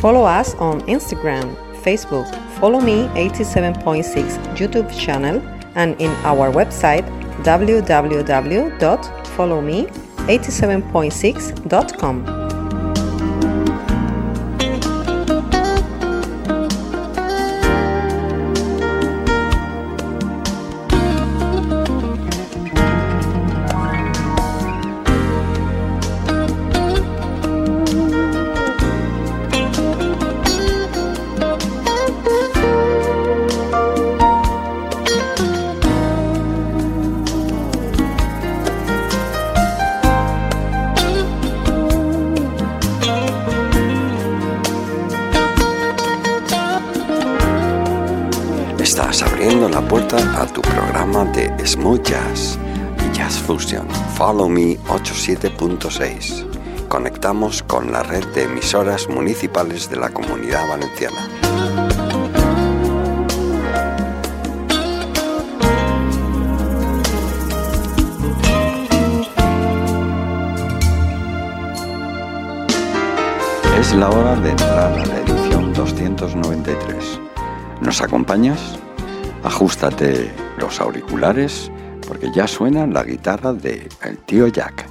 Follow us on Instagram, Facebook, Follow Me 87.6 YouTube channel, and in our website www.followme87.6.com. 87.6. Conectamos con la red de emisoras municipales de la Comunidad Valenciana. Es la hora de entrar a la edición 293. ¿Nos acompañas? Ajustate los auriculares porque ya suena la guitarra de el tío Jack,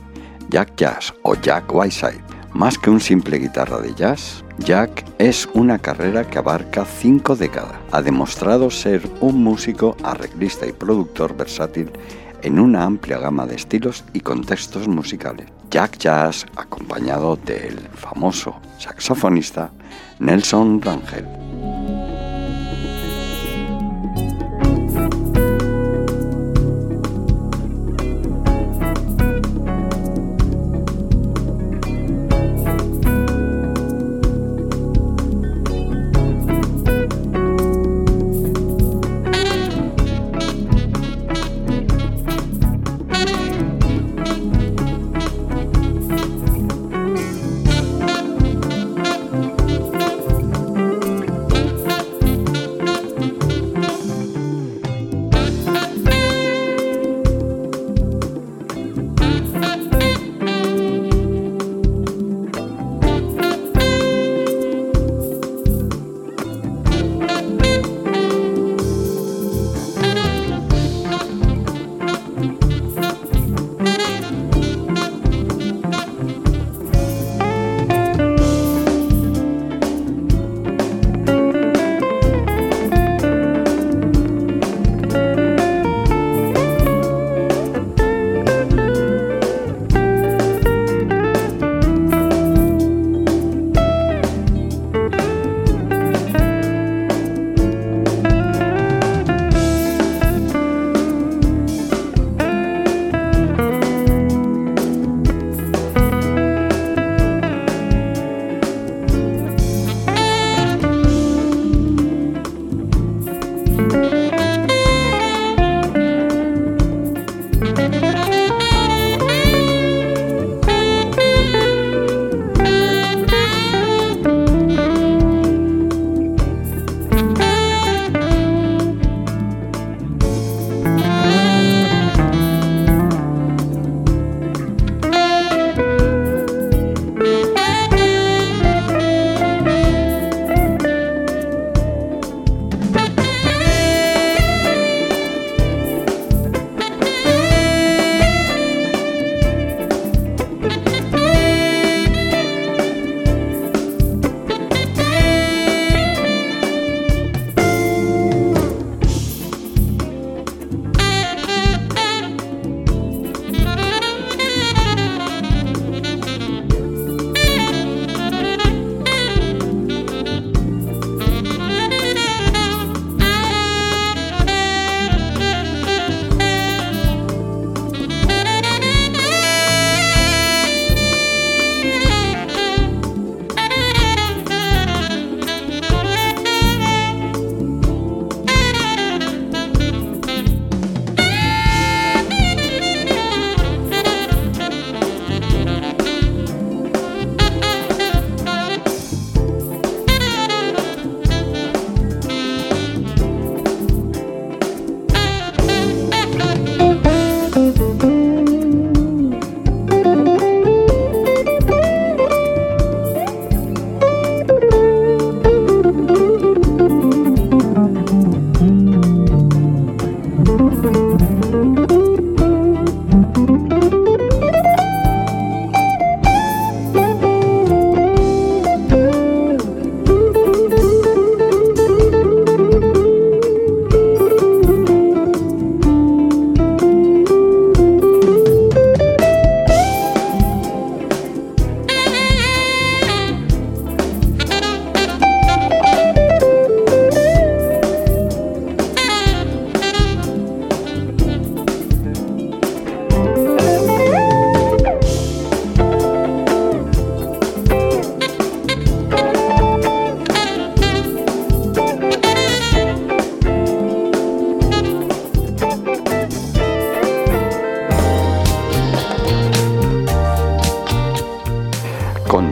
Jack Jazz o Jack Whiteside. Más que un simple guitarra de jazz, Jack es una carrera que abarca cinco décadas. Ha demostrado ser un músico, arreglista y productor versátil en una amplia gama de estilos y contextos musicales. Jack Jazz acompañado del famoso saxofonista Nelson Rangel.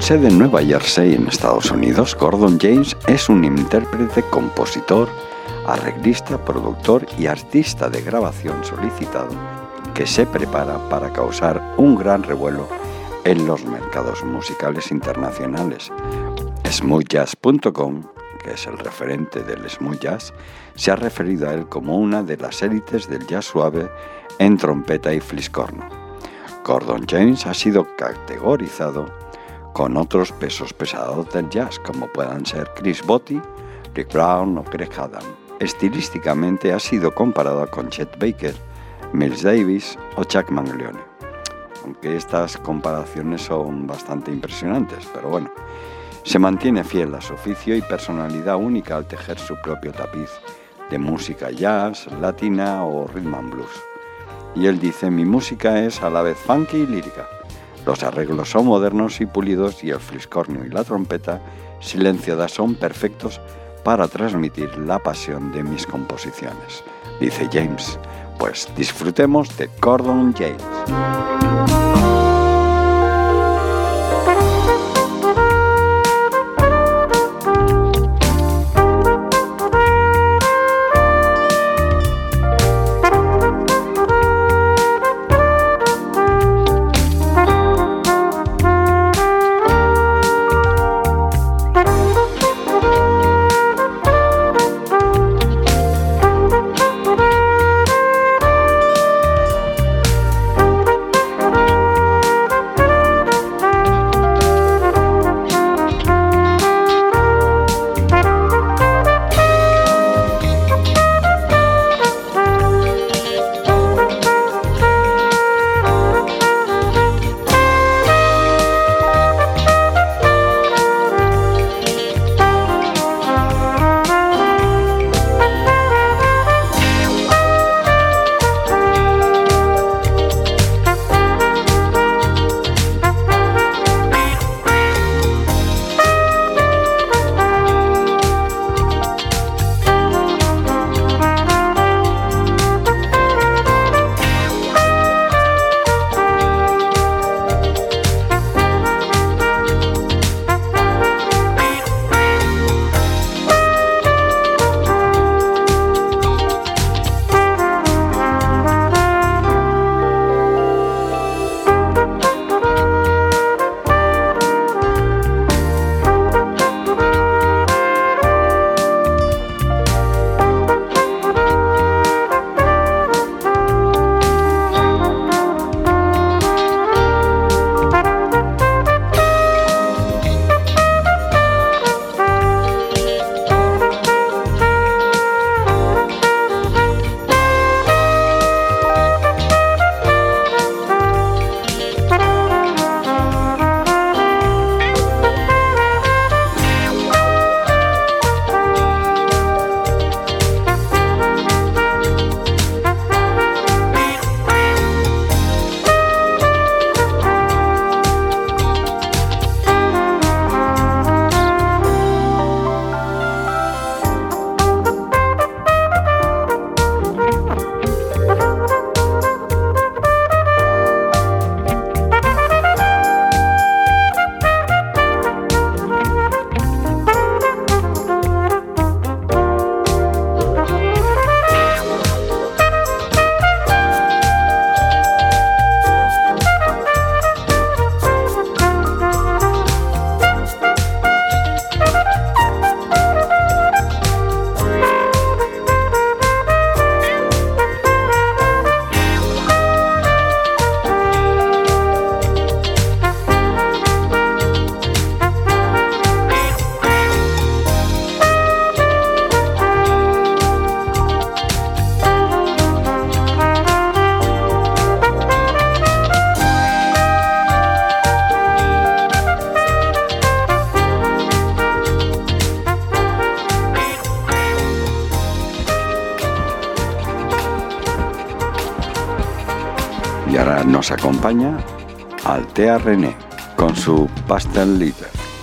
Sede Nueva Jersey, en Estados Unidos, Gordon James es un intérprete, compositor, arreglista, productor y artista de grabación solicitado que se prepara para causar un gran revuelo en los mercados musicales internacionales. Smoothjazz.com, que es el referente del smooth jazz, se ha referido a él como una de las élites del jazz suave en trompeta y fliscorno. Gordon James ha sido categorizado con otros pesos pesados del jazz, como puedan ser Chris Botti, Rick Brown o Greg Adam. Estilísticamente ha sido comparado con Chet Baker, Miles Davis o Chuck Mangione. Aunque estas comparaciones son bastante impresionantes, pero bueno, se mantiene fiel a su oficio y personalidad única al tejer su propio tapiz de música jazz, latina o rhythm and blues. Y él dice, mi música es a la vez funky y lírica. Los arreglos son modernos y pulidos y el fliscornio y la trompeta silenciada son perfectos para transmitir la pasión de mis composiciones. Dice James, pues disfrutemos de Gordon James.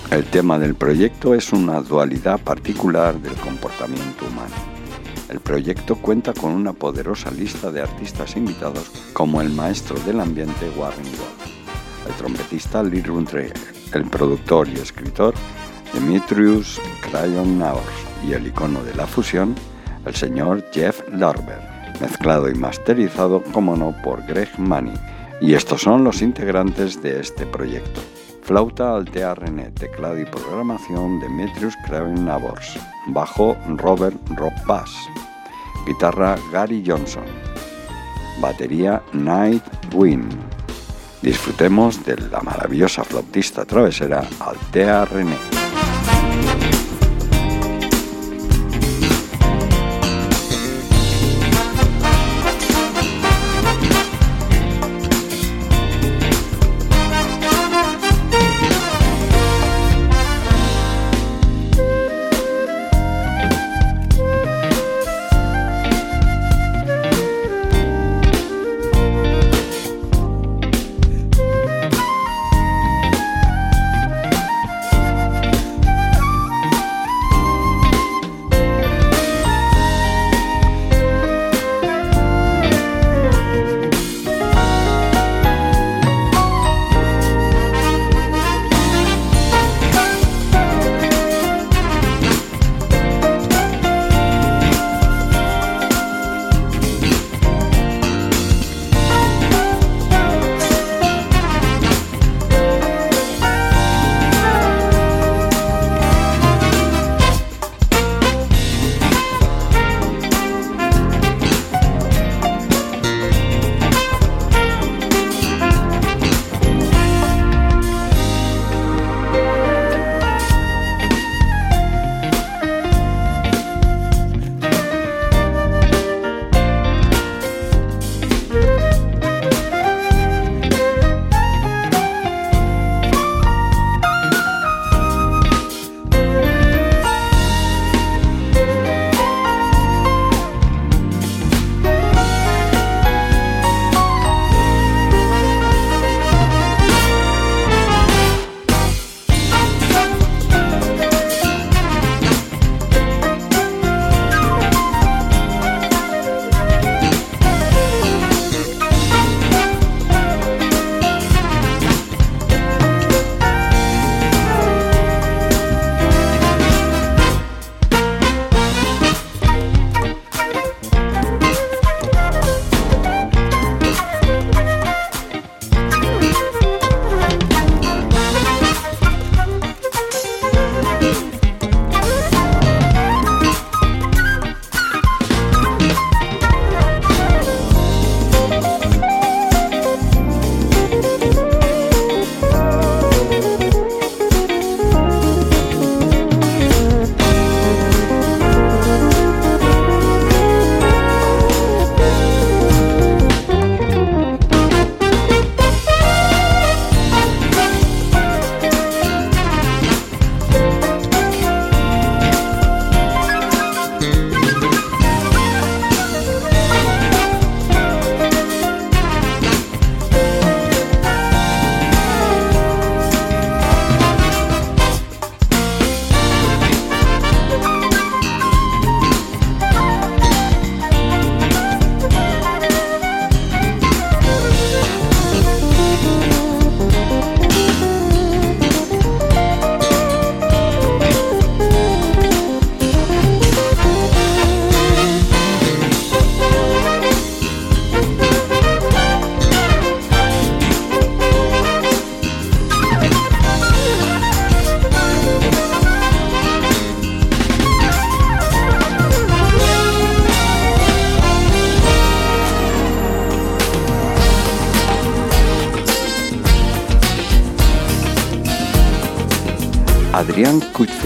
El tema del proyecto es una dualidad particular del comportamiento humano. El proyecto cuenta con una poderosa lista de artistas invitados como el maestro del ambiente Warren Gold, el trompetista Lee Runtree, el productor y escritor Demetrius Crayon Naors y el icono de la fusión, el señor Jeff Larber, mezclado y masterizado, como no, por Greg Money. Y estos son los integrantes de este proyecto. Flauta Altea René, teclado y programación Demetrius Crayon Navors, bajo Robert Rob Bass, guitarra Gary Johnson, batería Night Wind. Disfrutemos de la maravillosa flautista travesera Altea René.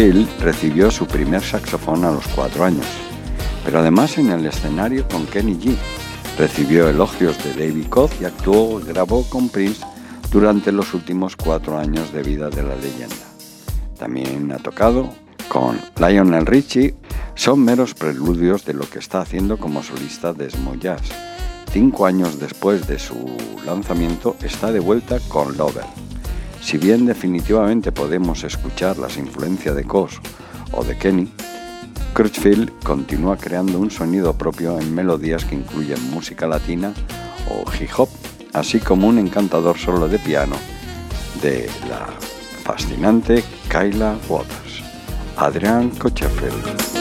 Recibió su primer saxofón a los cuatro años, pero además en el escenario con Kenny G. Recibió elogios de David Koz y actuó, grabó con Prince durante los últimos cuatro años de vida de la leyenda. También ha tocado con Lionel Richie, son meros preludios de lo que está haciendo como solista de Jazz. Cinco años después de su lanzamiento está de vuelta con Lover. Si bien definitivamente podemos escuchar las influencias de Cos o de Kenny, Crutchfield continúa creando un sonido propio en melodías que incluyen música latina o hip hop, así como un encantador solo de piano de la fascinante Kyla Waters, Adrián Cochefeld.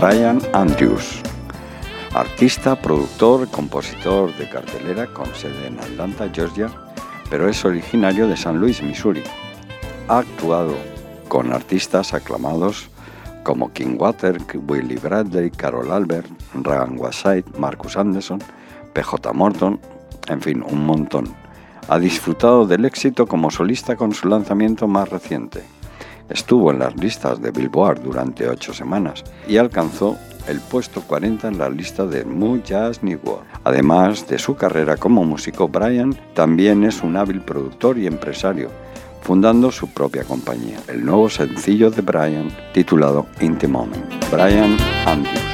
Brian Andrews. Artista, productor, compositor de cartelera con sede en Atlanta, Georgia, pero es originario de San Luis, Missouri. Ha actuado con artistas aclamados como King Water, Willie Bradley, Carol Albert, Ryan Waside, Marcus Anderson, PJ Morton, en fin, un montón. Ha disfrutado del éxito como solista con su lanzamiento más reciente, Estuvo en las listas de Billboard durante ocho semanas y alcanzó el puesto 40 en la lista de Mu Jazz World. Además de su carrera como músico, Brian también es un hábil productor y empresario, fundando su propia compañía. El nuevo sencillo de Brian, titulado In the Moment. Brian Andrews.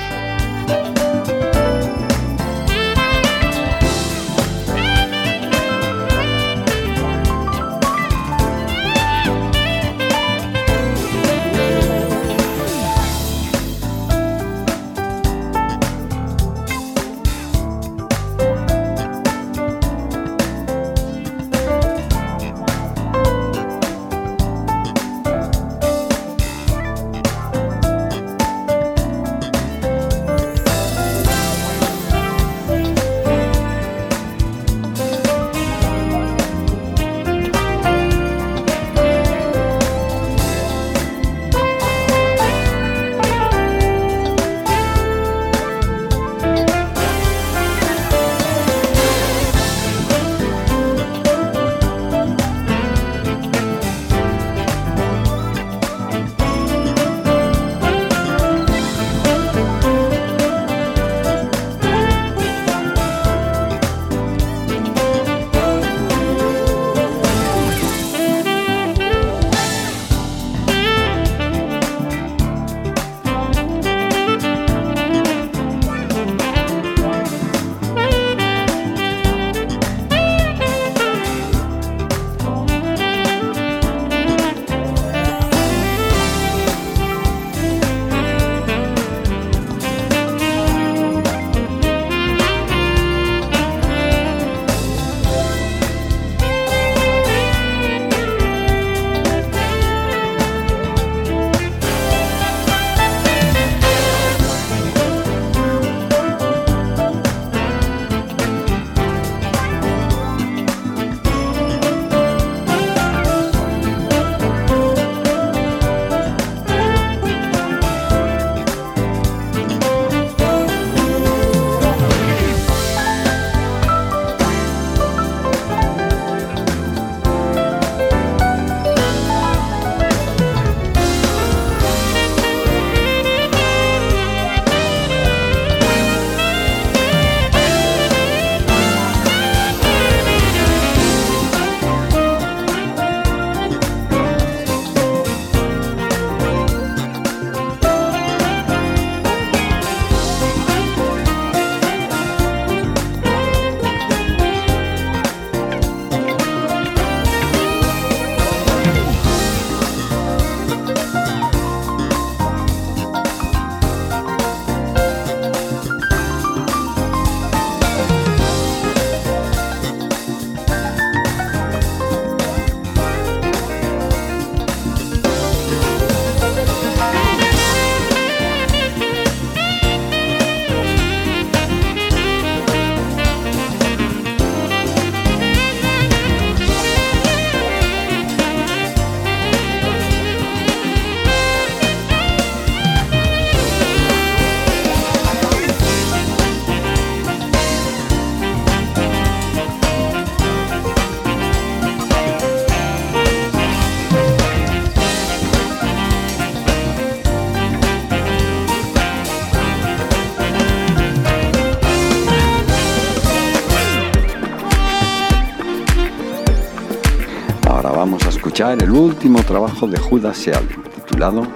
Último trabajo de Judas Sheldon, titulado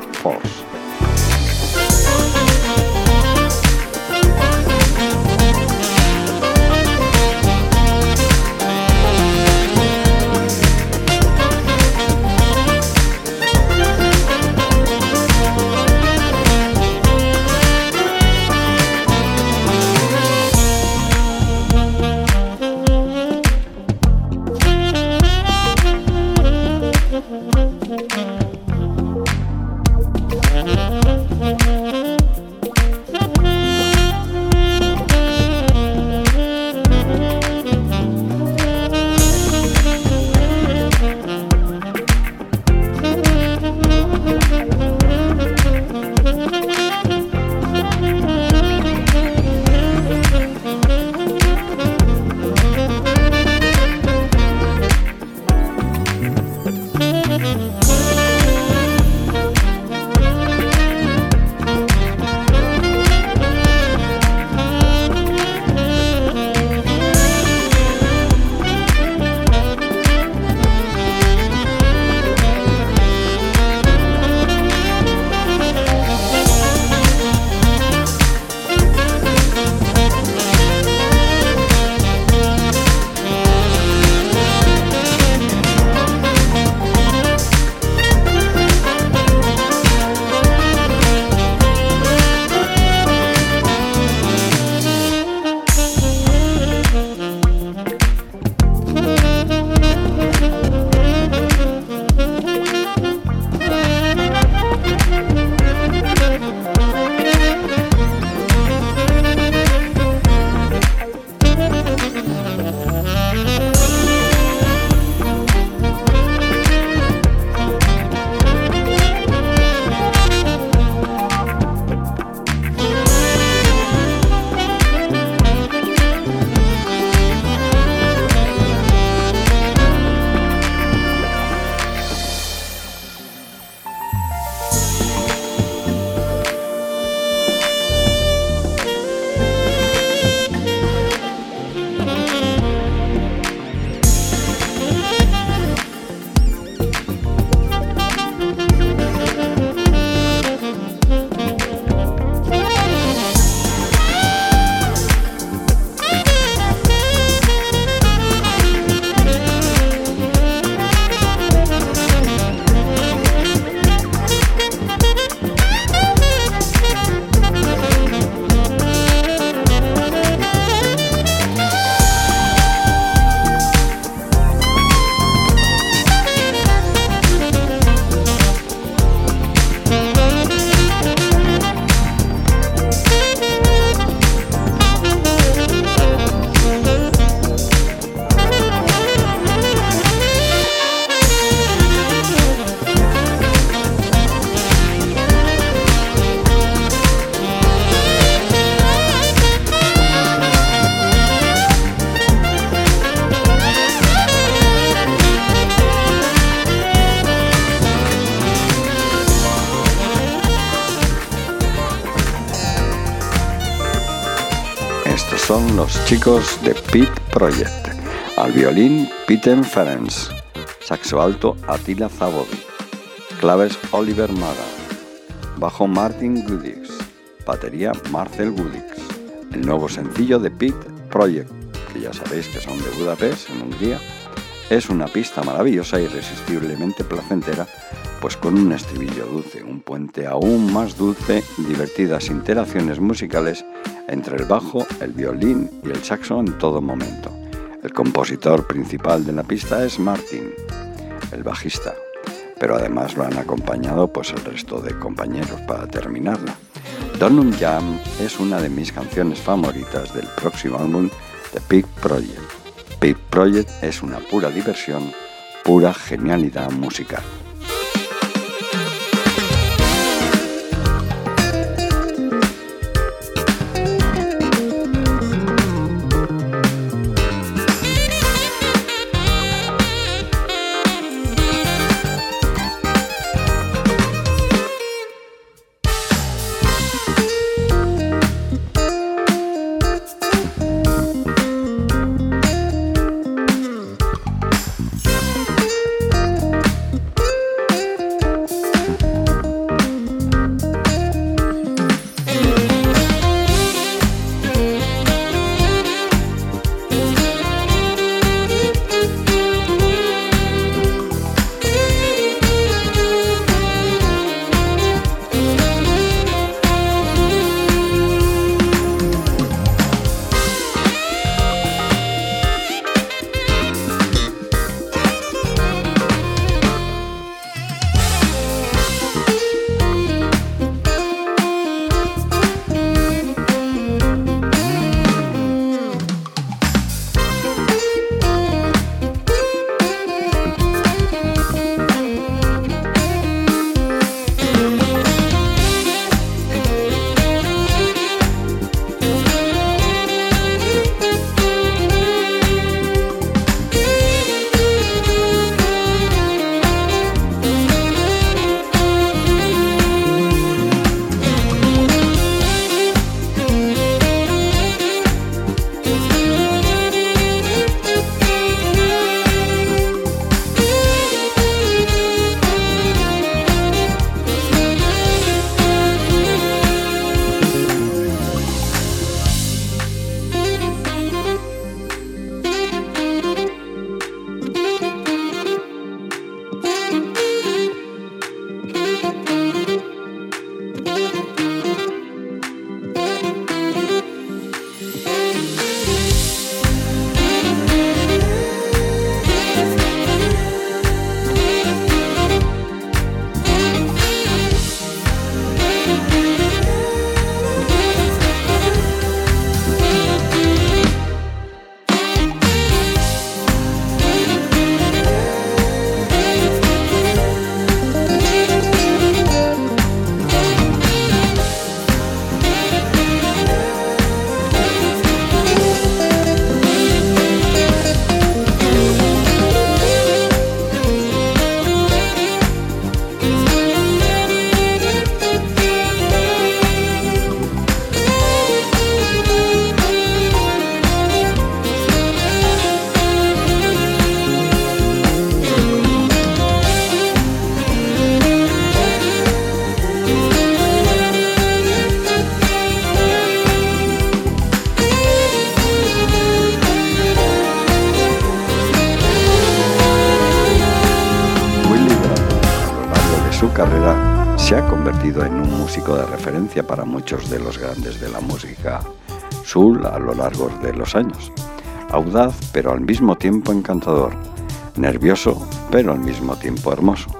chicos de Pit Project. Al violín, Peter Ferenc. Saxo alto, Attila Zabodi. Claves, Oliver Maga. Bajo, Martin Goodix. Batería, Marcel Goodix. El nuevo sencillo de Pit Project, que ya sabéis que son de Budapest, en Hungría, es una pista maravillosa y irresistiblemente placentera, pues con un estribillo dulce, un puente aún más dulce, divertidas interacciones musicales entre el bajo, el violín y el saxo en todo momento. El compositor principal de la pista es Martin, el bajista, pero además lo han acompañado pues el resto de compañeros para terminarla. Donum Jam es una de mis canciones favoritas del próximo álbum The Pig Project. Pig Project es una pura diversión, pura genialidad musical. De los grandes de la música soul a lo largo de los años. Audaz, pero al mismo tiempo encantador. Nervioso, pero al mismo tiempo hermoso.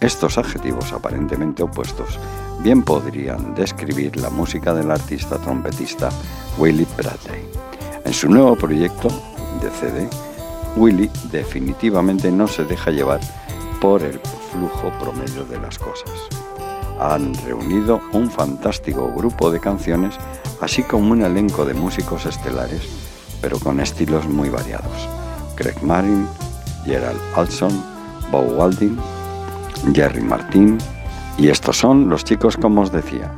Estos adjetivos aparentemente opuestos bien podrían describir la música del artista trompetista Willie Bradley. En su nuevo proyecto de CD, Willie definitivamente no se deja llevar por el flujo promedio de las cosas. Han reunido un fantástico grupo de canciones, así como un elenco de músicos estelares, pero con estilos muy variados. Craig Marin, Gerald Alson, Bob Walding, Jerry Martin, y estos son los chicos como os decía.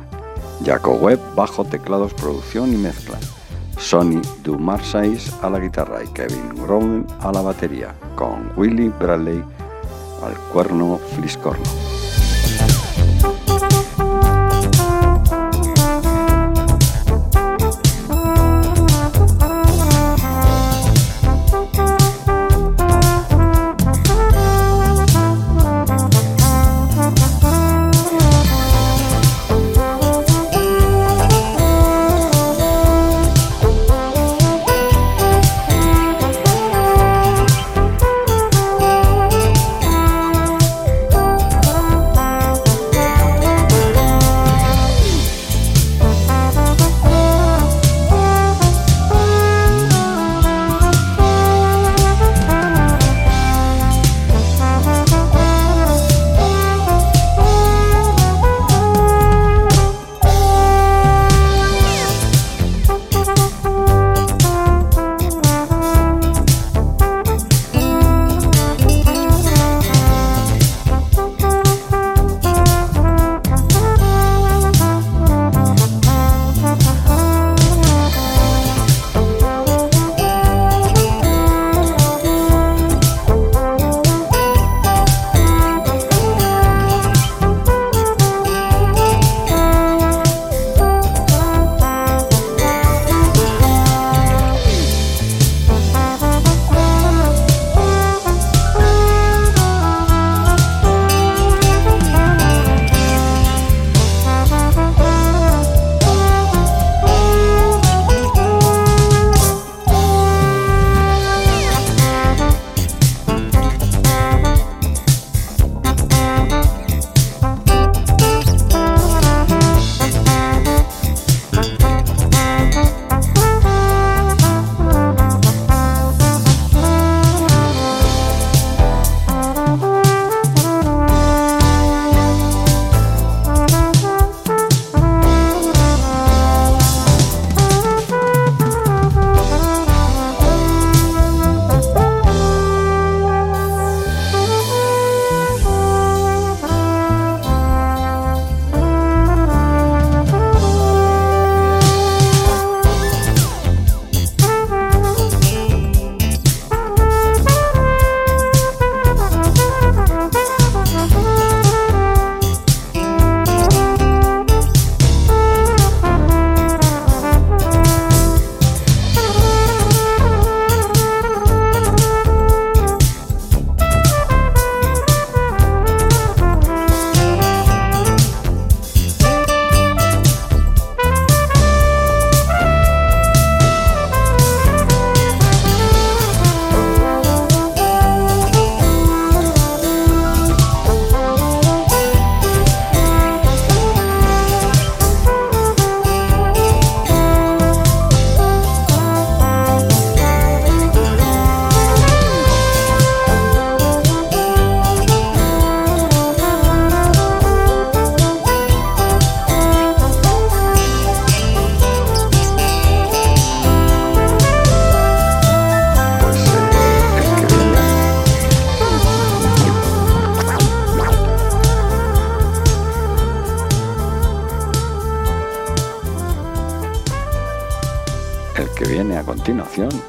Jaco Webb, bajo, teclados, producción y mezcla. Sonny Dumarsais a la guitarra y Kevin Grown a la batería, con Willie Bradley al cuerno fliscorno.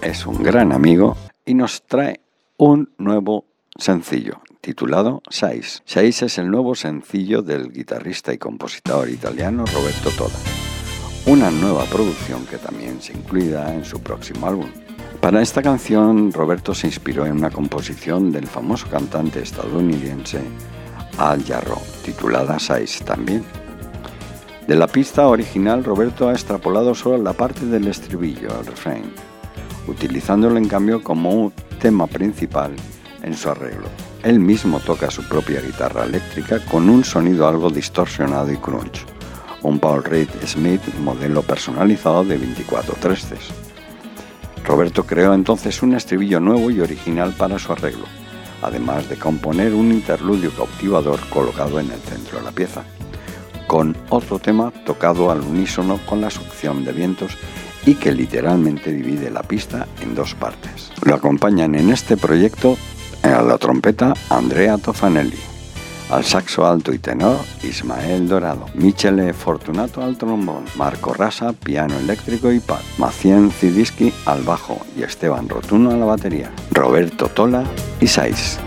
Es un gran amigo y nos trae un nuevo sencillo titulado Seis. Seis es el nuevo sencillo del guitarrista y compositor italiano Roberto Toda. Una nueva producción que también se incluirá en su próximo álbum. Para esta canción, Roberto se inspiró en una composición del famoso cantante estadounidense Al Jarro, titulada Size también. De la pista original, Roberto ha extrapolado solo la parte del estribillo, el refrain, utilizándolo en cambio como un tema principal en su arreglo. Él mismo toca su propia guitarra eléctrica con un sonido algo distorsionado y crunch, un Paul Reed Smith modelo personalizado de 24 trestes. Roberto creó entonces un estribillo nuevo y original para su arreglo, además de componer un interludio cautivador colocado en el centro de la pieza, con otro tema tocado al unísono con la succión de vientos y que literalmente divide la pista en dos partes. Lo acompañan en este proyecto a la trompeta Andrea Tofanelli, al saxo alto y tenor Ismael Dorado, Michele Fortunato al trombón, Marco Rasa piano eléctrico y pad, Macien Zidiski al bajo y Esteban Rotuno a la batería, Roberto Tola y Saiz.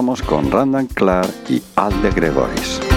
Vamos con Randall Clark y Al de Gregoris.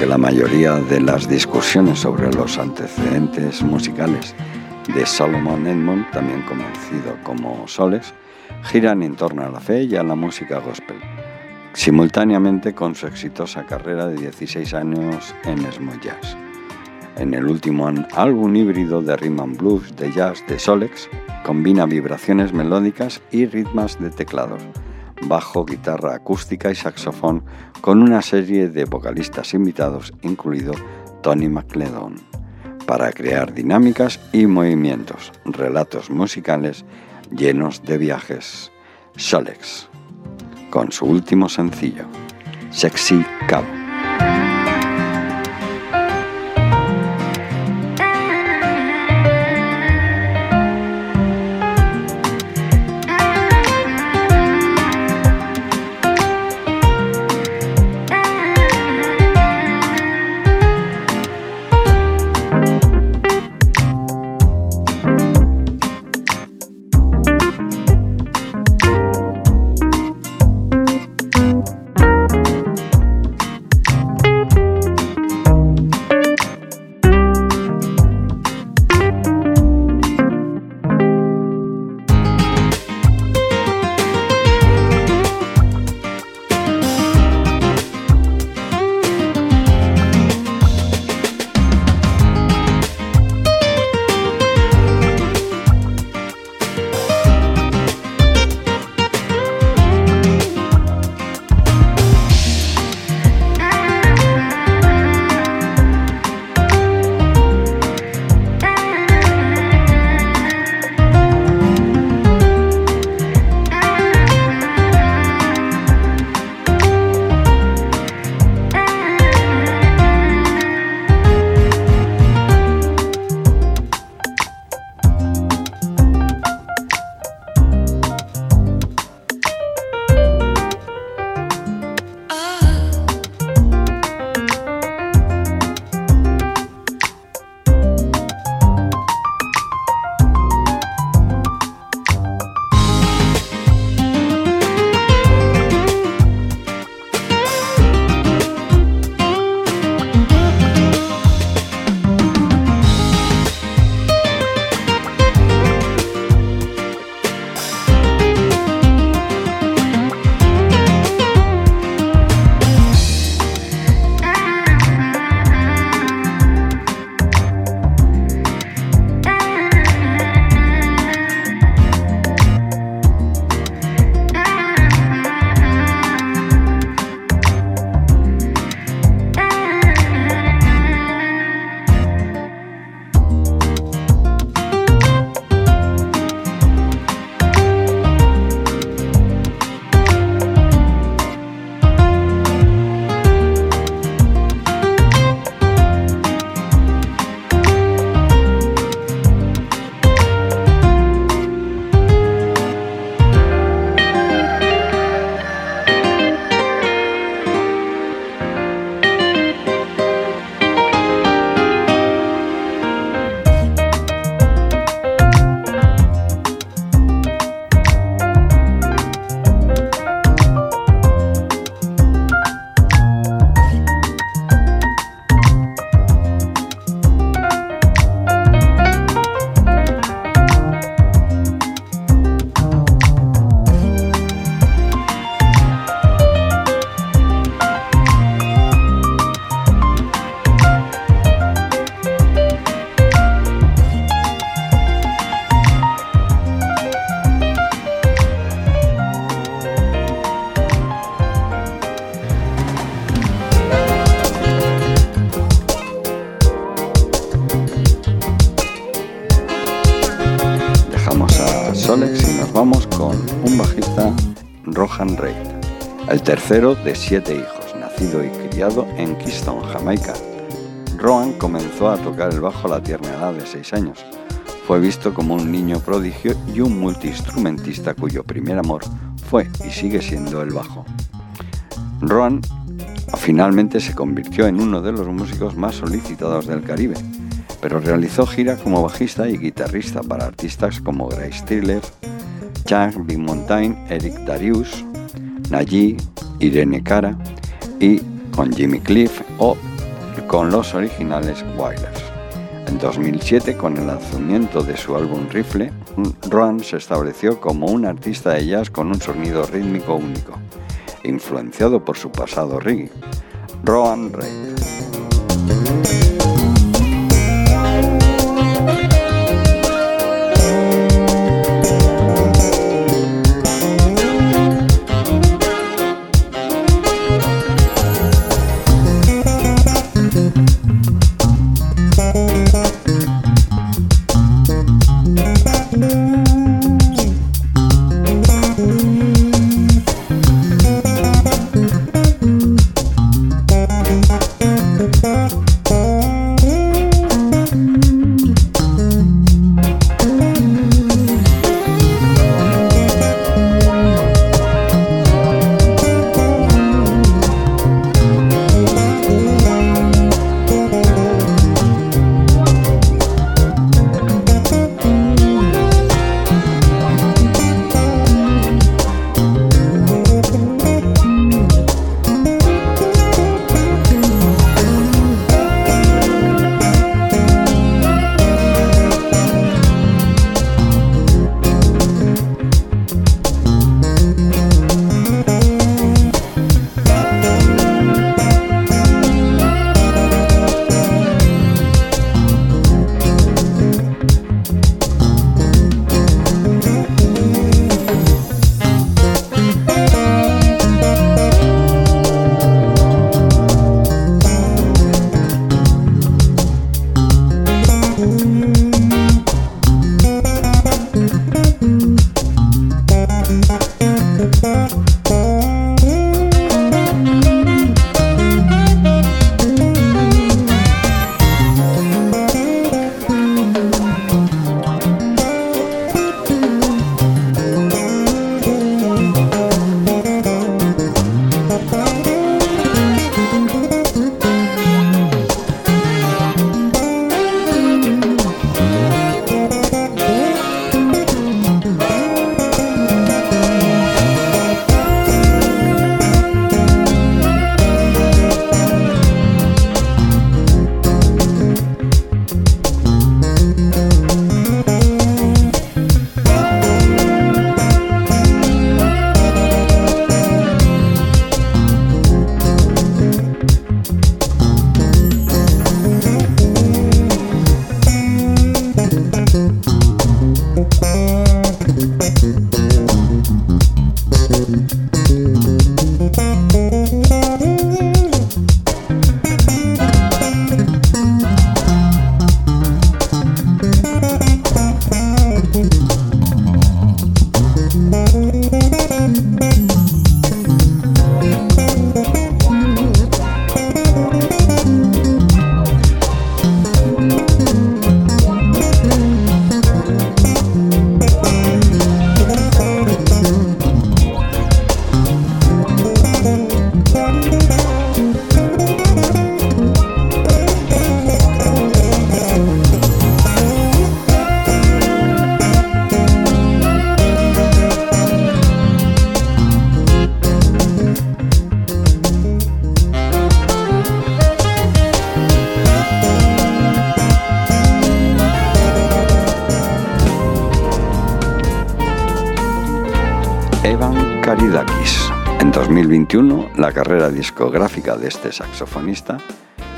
Que la mayoría de las discusiones sobre los antecedentes musicales de Solomon Edmond, también conocido como Soles, giran en torno a la fe y a la música gospel, simultáneamente con su exitosa carrera de 16 años en smooth jazz. En el último álbum híbrido de rhythm and blues de jazz de Solex, combina vibraciones melódicas y ritmos de teclados, bajo, guitarra acústica y saxofón con una serie de vocalistas invitados, incluido Tony McLeod, para crear dinámicas y movimientos, relatos musicales llenos de viajes. Solex, con su último sencillo, Sexy Cabo. Tercero de siete hijos, nacido y criado en Kingston, Jamaica. Rohan comenzó a tocar el bajo a la tierna edad de seis años. Fue visto como un niño prodigio y un multiinstrumentista cuyo primer amor fue y sigue siendo el bajo. Rohan finalmente se convirtió en uno de los músicos más solicitados del Caribe, pero realizó gira como bajista y guitarrista para artistas como Grace Tiller, Chang Big Mountain, Eric Darius, Nayi, Irene Cara y con Jimmy Cliff o con los originales Wailers. En 2007, con el lanzamiento de su álbum Rifle, Roan se estableció como un artista de jazz con un sonido rítmico único, influenciado por su pasado reggae. Roan Reid. La carrera discográfica de este saxofonista,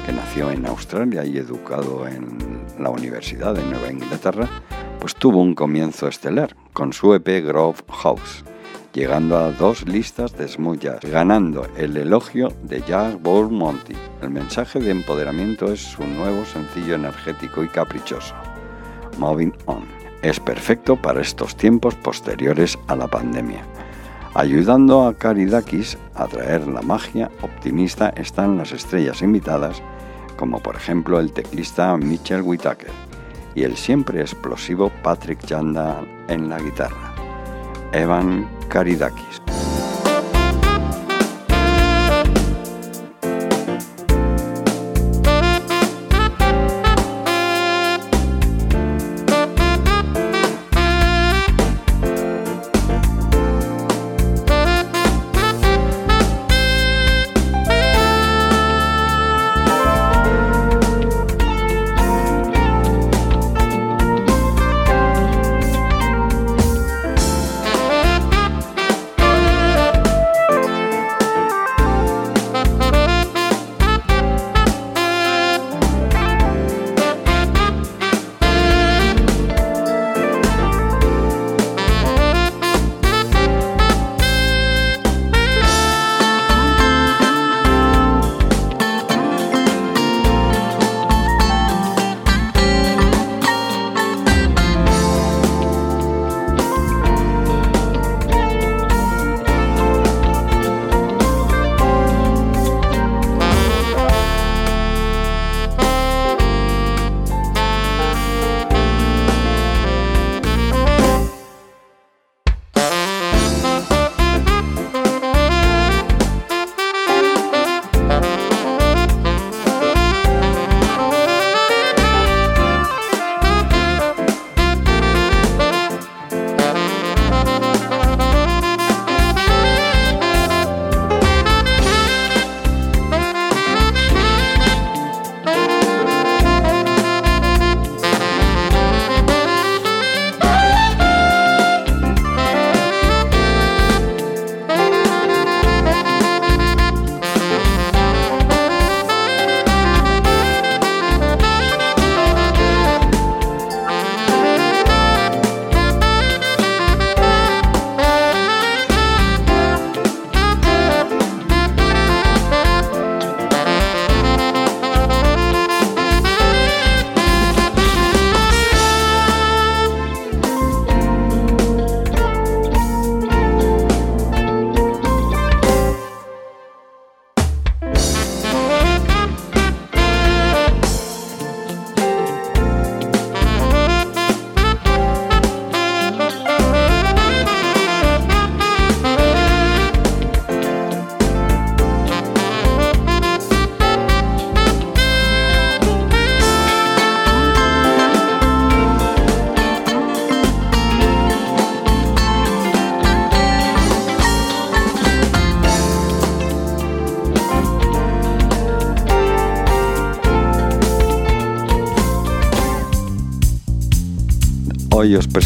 que nació en Australia y educado en la Universidad de Nueva Inglaterra, pues tuvo un comienzo estelar con su EP Grove House, llegando a dos listas de smooth ganando el elogio de Jack Ball Monty. El mensaje de empoderamiento es su nuevo sencillo energético y caprichoso, Moving On. Es perfecto para estos tiempos posteriores a la pandemia. Ayudando a Karidakis a traer la magia optimista están las estrellas invitadas, como por ejemplo el teclista Mitchell Whitaker y el siempre explosivo Patrick Janda en la guitarra. Evan Karidakis.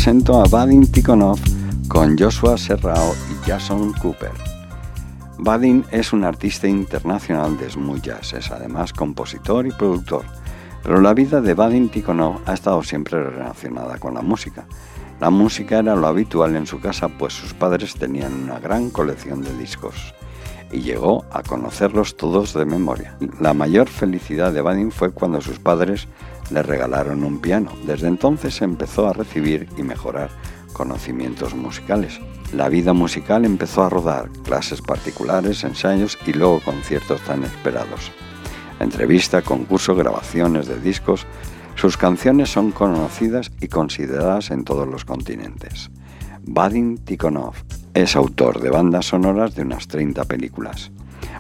Presento a Vadim Tikhonov con Joshua Serrao y Jason Cooper. Vadim es un artista internacional de smooth es además compositor y productor, pero la vida de Vadim Tikhonov ha estado siempre relacionada con la música. La música era lo habitual en su casa, pues sus padres tenían una gran colección de discos y llegó a conocerlos todos de memoria. La mayor felicidad de Vadim fue cuando sus padres le regalaron un piano. Desde entonces empezó a recibir y mejorar conocimientos musicales. La vida musical empezó a rodar, clases particulares, ensayos y luego conciertos tan esperados. Entrevista, concurso, grabaciones de discos, sus canciones son conocidas y consideradas en todos los continentes. Vadim Tikhonov es autor de bandas sonoras de unas 30 películas,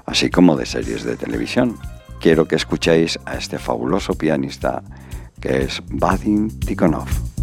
así como de series de televisión. Quiero que escuchéis a este fabuloso pianista que es Vadim Tikhonov.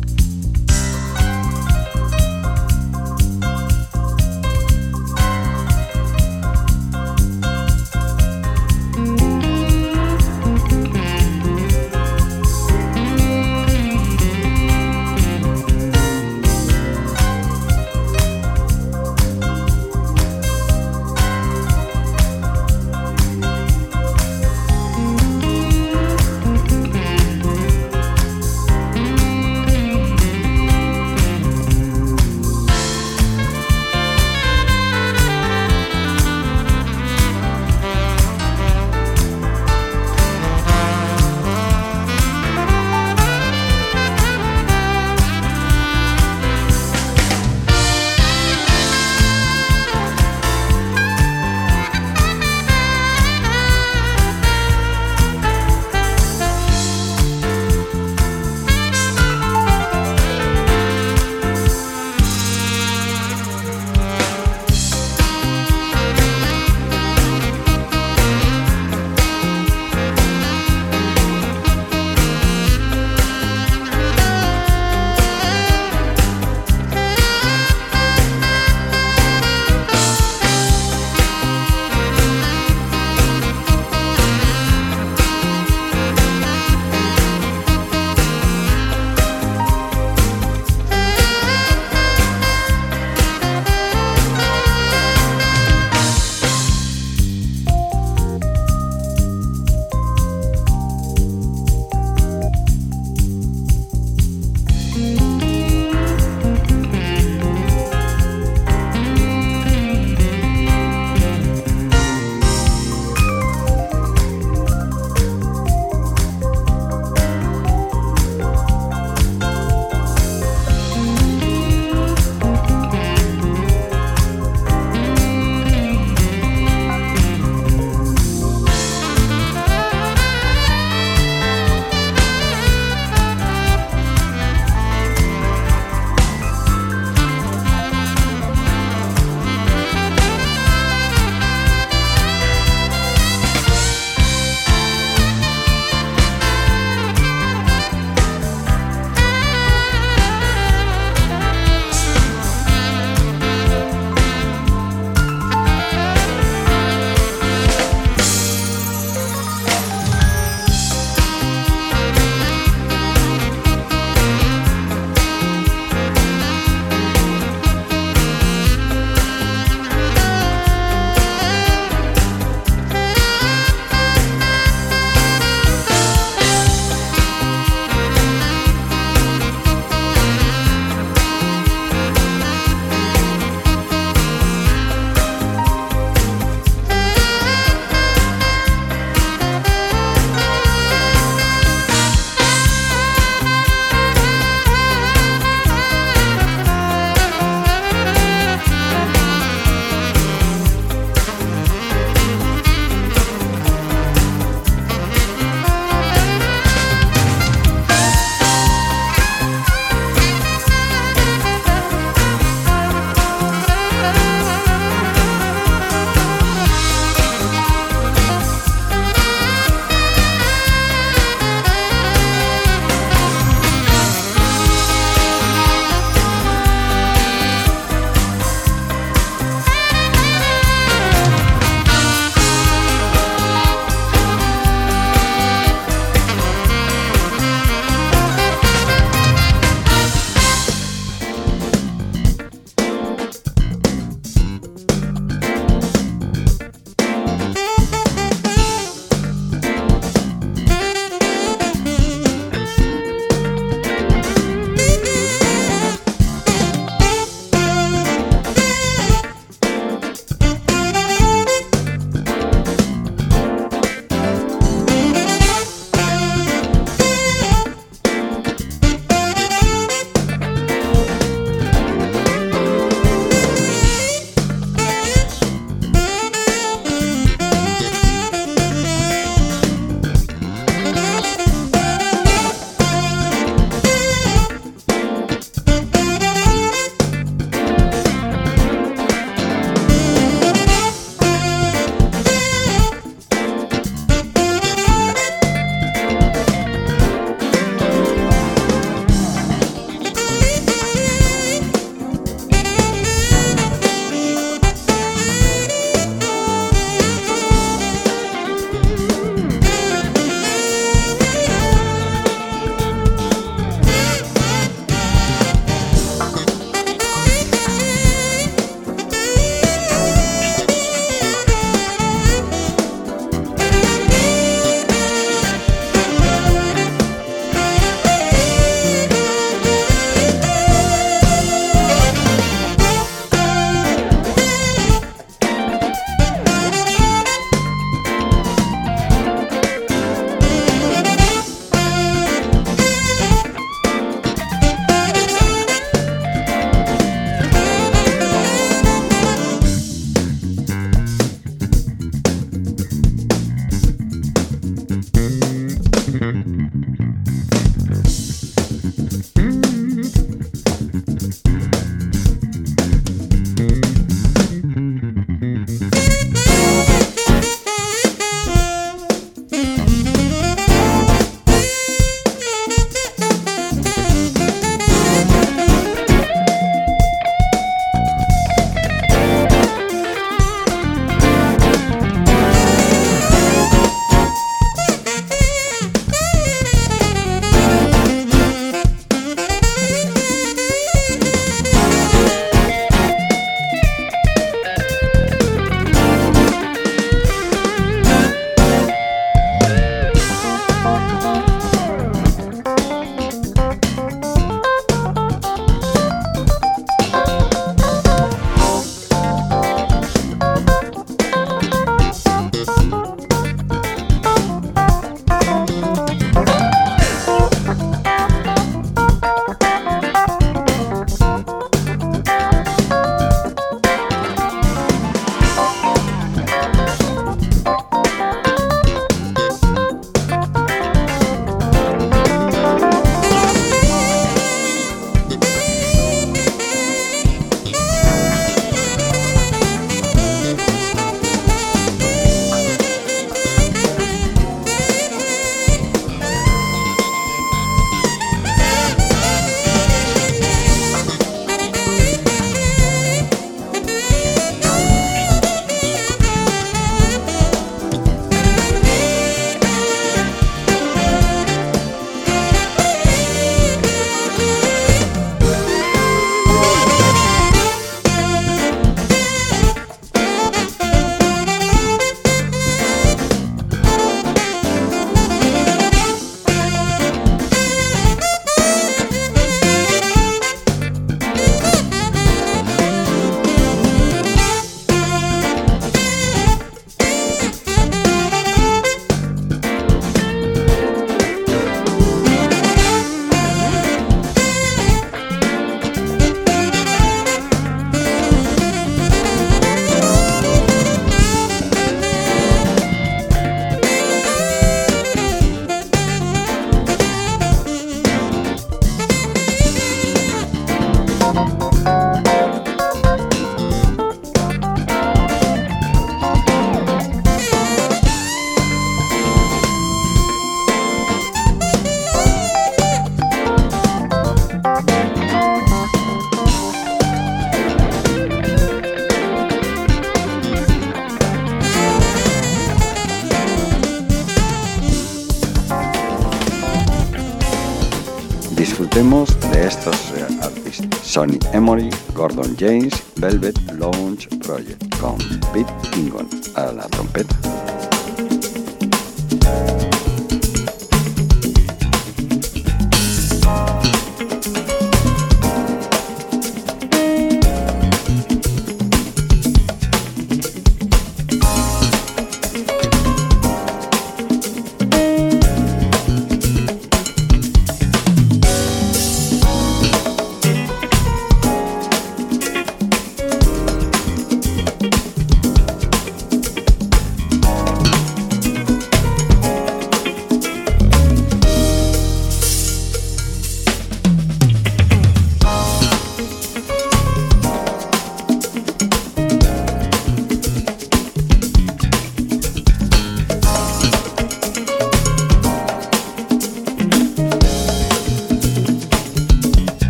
Sonny Emory, Gordon James, Velvet Launch Project, con Pete Kingon a la trompeta.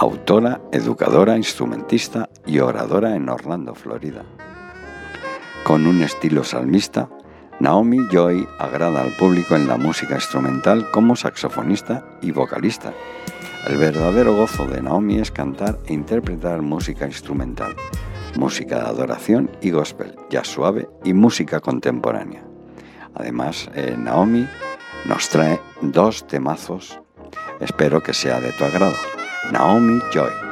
Autora, educadora, instrumentista y oradora en Orlando, Florida. Con un estilo salmista, Naomi Joy agrada al público en la música instrumental como saxofonista y vocalista. El verdadero gozo de Naomi es cantar e interpretar música instrumental, música de adoración y gospel, jazz suave y música contemporánea. Además, eh, Naomi nos trae dos temazos. Espero que sea de tu agrado. Naomi Joy.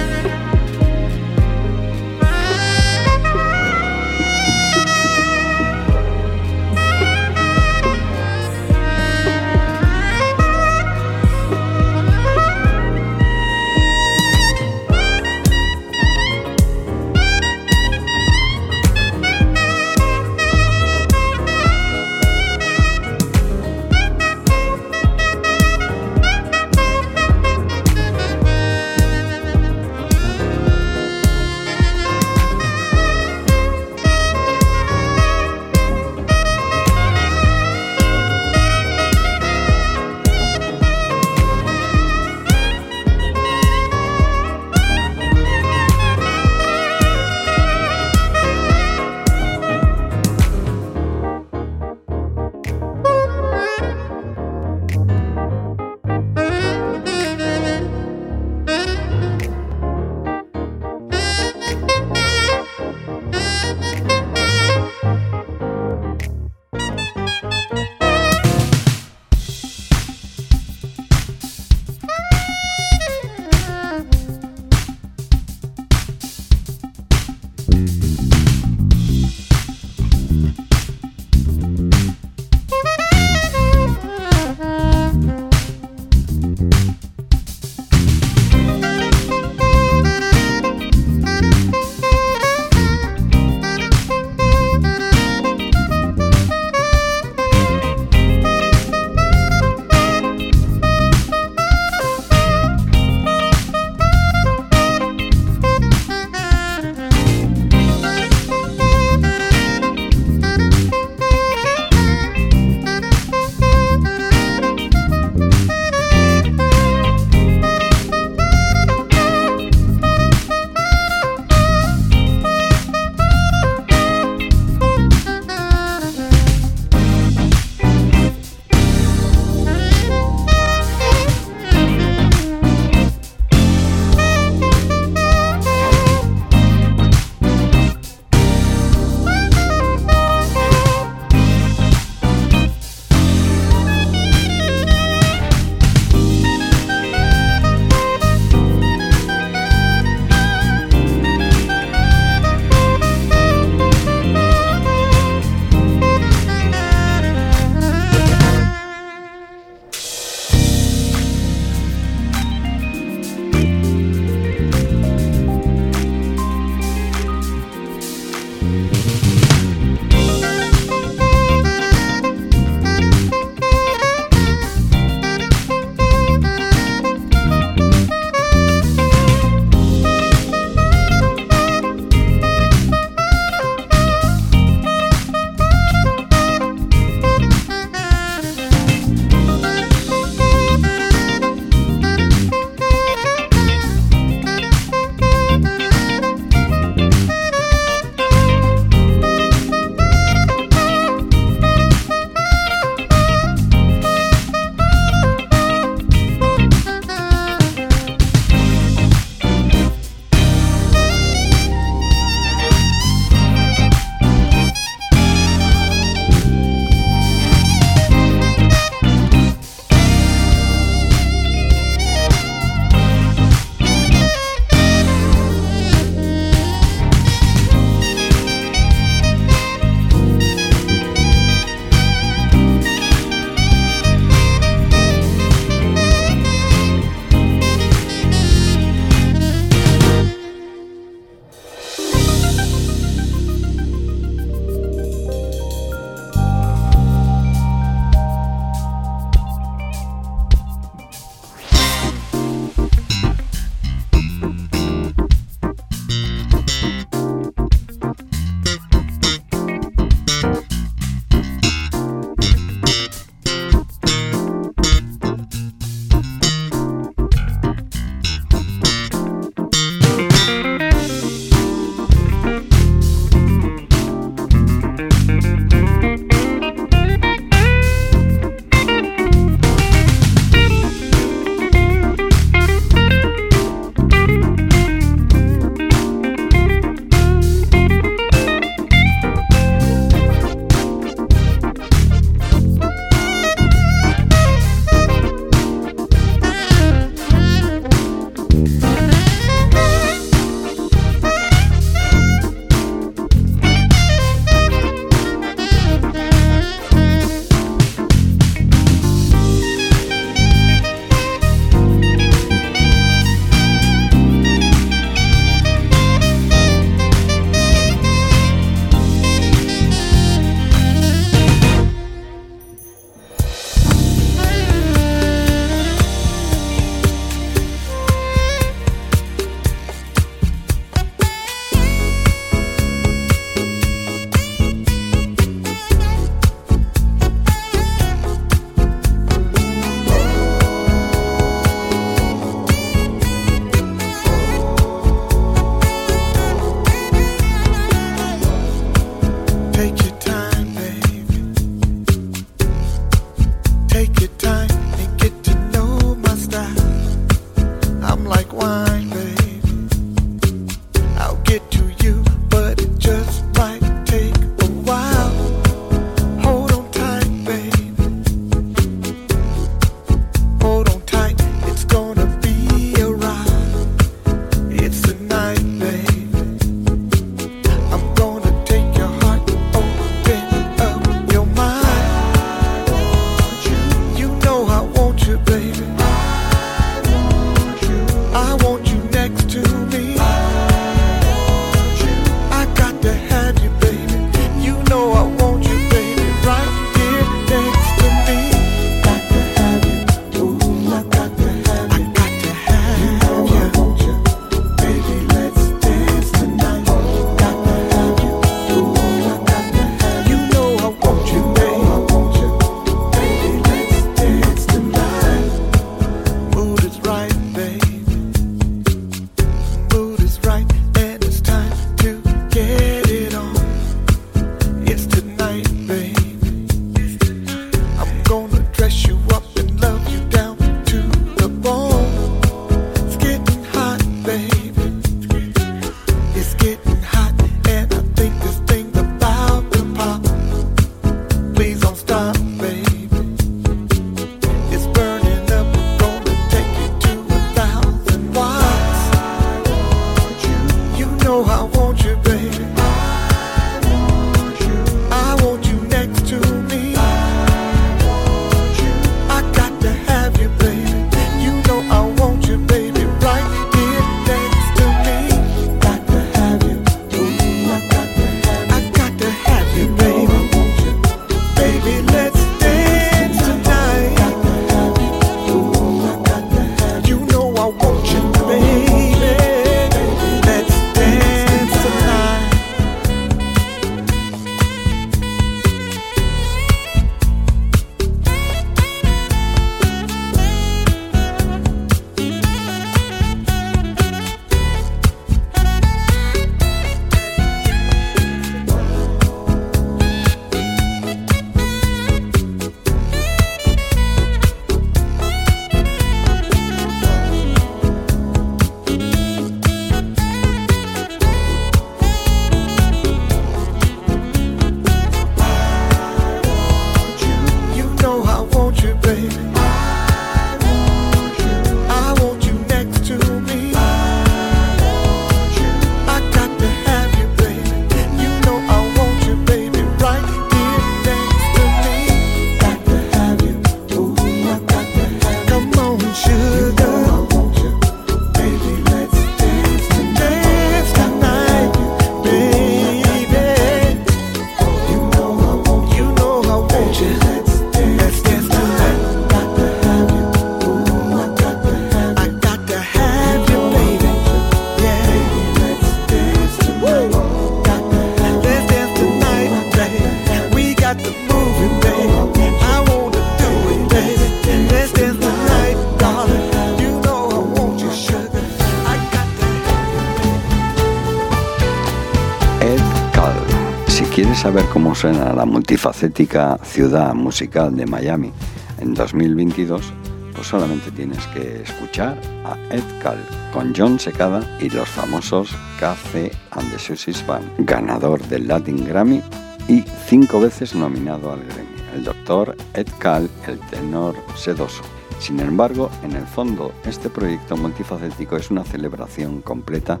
Suena la multifacética ciudad musical de Miami en 2022? Pues solamente tienes que escuchar a Ed Cal con John Secada y los famosos KC and the Susis Band, ganador del Latin Grammy y cinco veces nominado al Grammy. El doctor Ed Cal, el tenor sedoso. Sin embargo, en el fondo, este proyecto multifacético es una celebración completa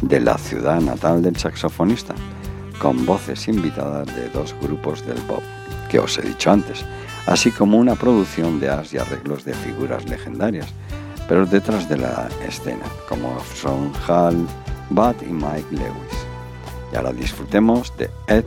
de la ciudad natal del saxofonista, con voces invitadas de dos grupos del pop, que os he dicho antes, así como una producción de as y arreglos de figuras legendarias, pero detrás de la escena, como son Hal, Bud y Mike Lewis. Y ahora disfrutemos de Ed